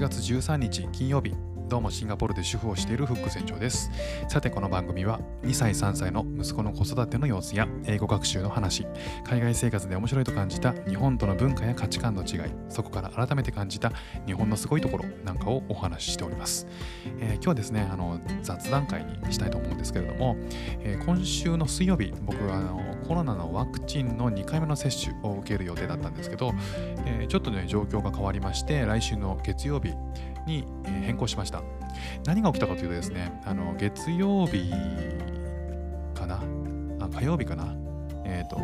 8月13日金曜日。どうもシンガポールで主婦をしているフック船長です。さてこの番組は2歳3歳の息子の子育ての様子や英語学習の話海外生活で面白いと感じた日本との文化や価値観の違いそこから改めて感じた日本のすごいところなんかをお話ししております、えー、今日はですねあの雑談会にしたいと思うんですけれども、えー、今週の水曜日僕はあのコロナのワクチンの2回目の接種を受ける予定だったんですけど、えー、ちょっとね状況が変わりまして来週の月曜日に変更しました。何が起きたかというとですね、あの月曜日かな？あ、火曜日かな、え、ー、と、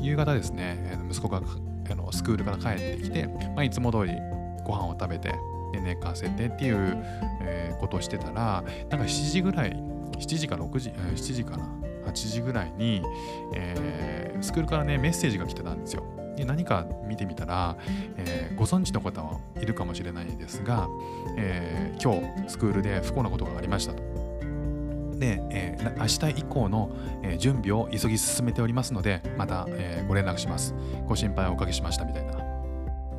夕方ですね、息子があのスクールから帰ってきて、まあ、いつも通りご飯を食べて、寝かせてっていう、えー、ことをしてたら、なんか7時ぐらい、7時か6時、7時かな、8時ぐらいに、えー、スクールからね、メッセージが来てたんですよ。で何か見てみたら、えー、ご存知の方はいるかもしれないですが、えー、今日スクールで不幸なことがありましたと。で、えー、明日以降の、え、準備を急ぎ進めておりますので、また、え、ご連絡します。ご心配をおかけしましたみたいな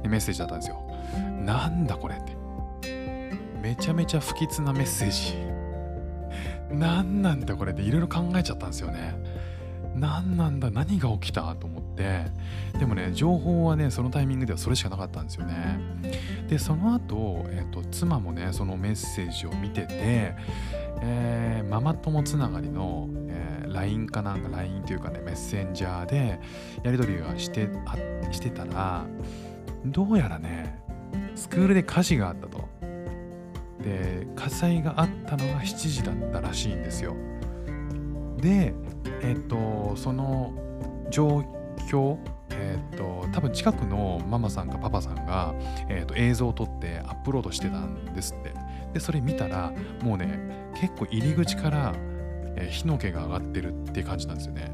メッセージだったんですよ。なんだこれって。めちゃめちゃ不吉なメッセージ。何なんだこれっていろいろ考えちゃったんですよね。何なんだ何が起きたと思って。でもね情報はねそのタイミングではそれしかなかったんですよね。でその後、えーと、妻もねそのメッセージを見てて、えー、ママ友つながりの、えー、LINE かなんか LINE というかねメッセンジャーでやり取りをしてあしてたらどうやらねスクールで火事があったと。で火災があったのが7時だったらしいんですよ。でえっ、とその状況えーと、多分近くのママさんかパパさんが、えーと、映像を撮ってアップロードしてたんですって。でそれ見たらもうね結構入り口から、えー、火の気が上がってるって感じなんですよね。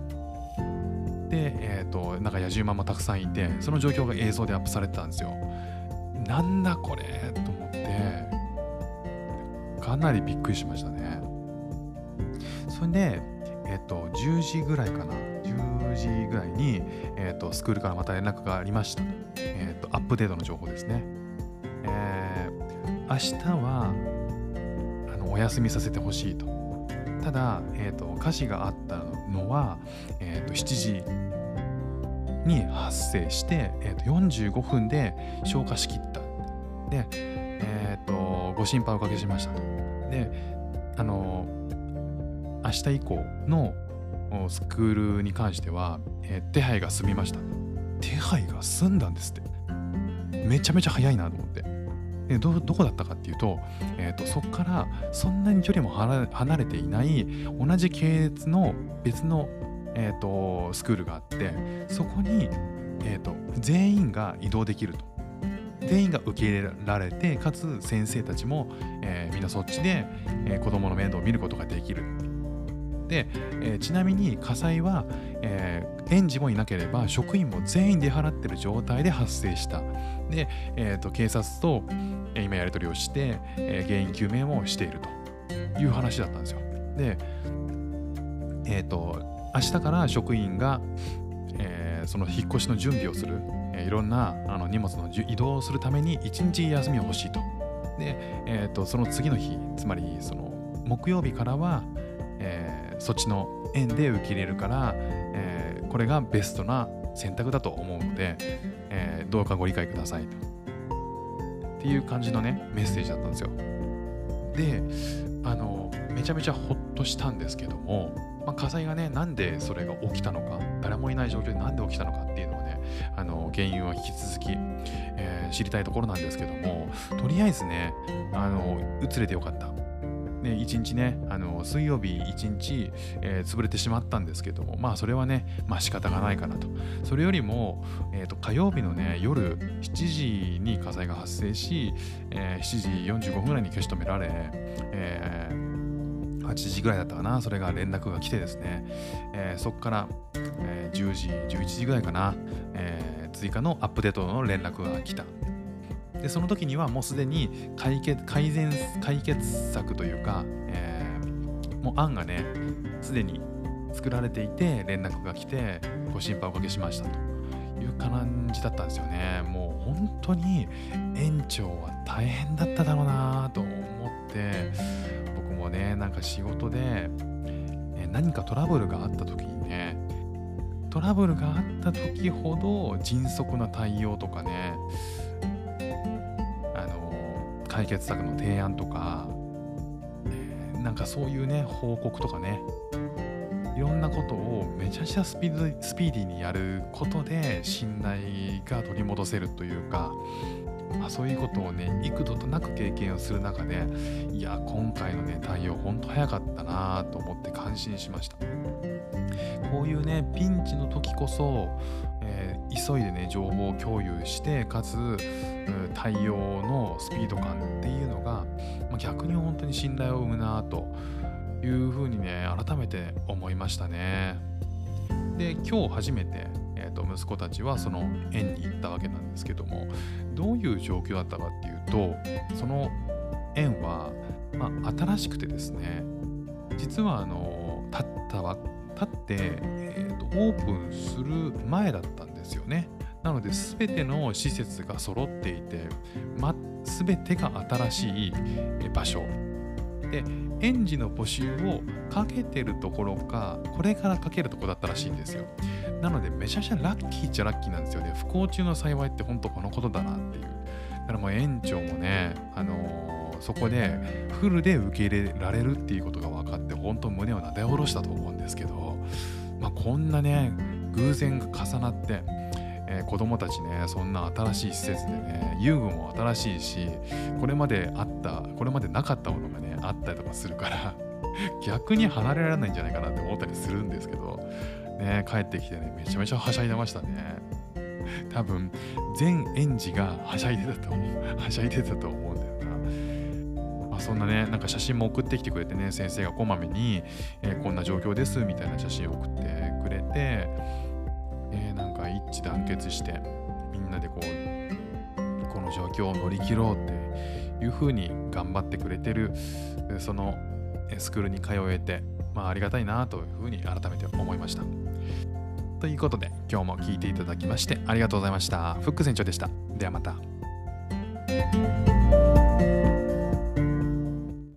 で、えーと、なんか野獣馬もたくさんいてその状況が映像でアップされてたんですよ。なんだこれ？と思ってかなりびっくりしましたね。それでえっ、と10時ぐらいかな10時ぐらいに、えーと、スクールからまた連絡がありました。えーと、アップデートの情報ですね。えー、明日はあのお休みさせてほしいと。ただ、えーと、歌詞があったのは、えー、と7時に発生して、えー、と45分で消化しきった。で、えー、とご心配おかけしましたと。で、あの明日以降のスクールに関しては、えー、手配が済みました。手配が済んだんですって。めちゃめちゃ早いなと思って。でどどこだったかっていうと,、えーと、そこからそんなに距離も離れていない同じ系列の別の、えーと、スクールがあってそこに、えーと、全員が移動できると。全員が受け入れられてかつ先生たちも、えー、みんなそっちで、えー、子供の面倒を見ることができる。で、えー、ちなみに火災は、えー、園児もいなければ職員も全員出払ってる状態で発生した。で、えーと、警察と、え、今やり取りをして、えー、原因究明もしているという話だったんですよ。でえっ、ー、と明日から職員が、えー、その引っ越しの準備をする、えー、いろんなあの荷物の移動をするために1日休みを欲しいと。で、えーとその次の日つまりその木曜日からは、そっちの園で受け入れるから、えー、これがベストな選択だと思うので、えー、どうかご理解くださいと。っていう感じのね、メッセージだったんですよ。で、あの、めちゃめちゃほっとしたんですけども、まあ、火災がね、なんでそれが起きたのか、誰もいない状況でなんで起きたのかっていうのをね、あの原因は引き続き、えー、知りたいところなんですけども、とりあえずね、あの、移れてよかった。ね、1日ね、あの水曜日1日、えー、潰れてしまったんですけども、まあそれはね、まあ仕方がないかなと。それよりも、えー、と火曜日のね、夜7時に火災が発生し、えー、7時45分ぐらいに消し止められ、えー、8時ぐらいだったかな、それが連絡が来てですね、えー、そこから、えー、10時、11時ぐらいかな、えー、追加のアップデートの連絡が来た。でその時にはもうすでに解決改善解決策というか、えー、もう案がねすでに作られていて連絡が来てご心配おかけしましたと。いう感じだったんですよね。もう本当に園長は大変だっただろうなと思って僕もねなんか仕事で何かトラブルがあった時にねトラブルがあった時ほど迅速な対応とかね解決策の提案とか、え、なんかそういうね報告とかねいろんなことをめちゃくちゃスピードスピーディーにやることで信頼が取り戻せるというか、まあ、そういうことをね幾度となく経験をする中でいや今回のね対応ほんと早かったなと思って感心しました。こういうねピンチの時こそ、急いでね情報を共有してかつ対応のスピード感っていうのが、逆に本当に信頼を生むなというふうにね改めて思いましたね。で今日初めて、えー、と息子たちはその園に行ったわけなんですけどもどういう状況だったかっていうとその園は、まあ、新しくてですね実はあの立ったわ立って、えーと、オープンする前だったですよね。なので全ての施設が揃っていて、ま、全てが新しい場所。で園児の募集をかけてるところかこれからかけるとこだったらしいんですよ。なのでめちゃくちゃラッキーっちゃラッキーなんですよね。不幸中の幸いって本当このことだなっていう。だからもう園長もねあのー、そこでフルで受け入れられるっていうことが分かって本当胸をなで下ろしたと思うんですけどまあこんなね偶然が重なってえー、子供たちねそんな新しい施設でね遊具も新しいしこれまであったこれまでなかったものがねあったりとかするから 逆に離れられないんじゃないかなって思ったりするんですけどね帰ってきてねめちゃめちゃはしゃいでましたね。多分全園児がはしゃいでたと思う はしゃいでたと思うんだよな、ま、そんなねなんか写真も送ってきてくれてね先生がこまめに、えー、こんな状況ですみたいな写真を送ってくれてえー、なんか一致団結してみんなでこうこの状況を乗り切ろうっていうふうに頑張ってくれてるそのスクールに通えて、まあ、ありがたいなというふうに改めて思いました。ということで今日も聴いていただきましてありがとうございました。フック船長でした。ではまた。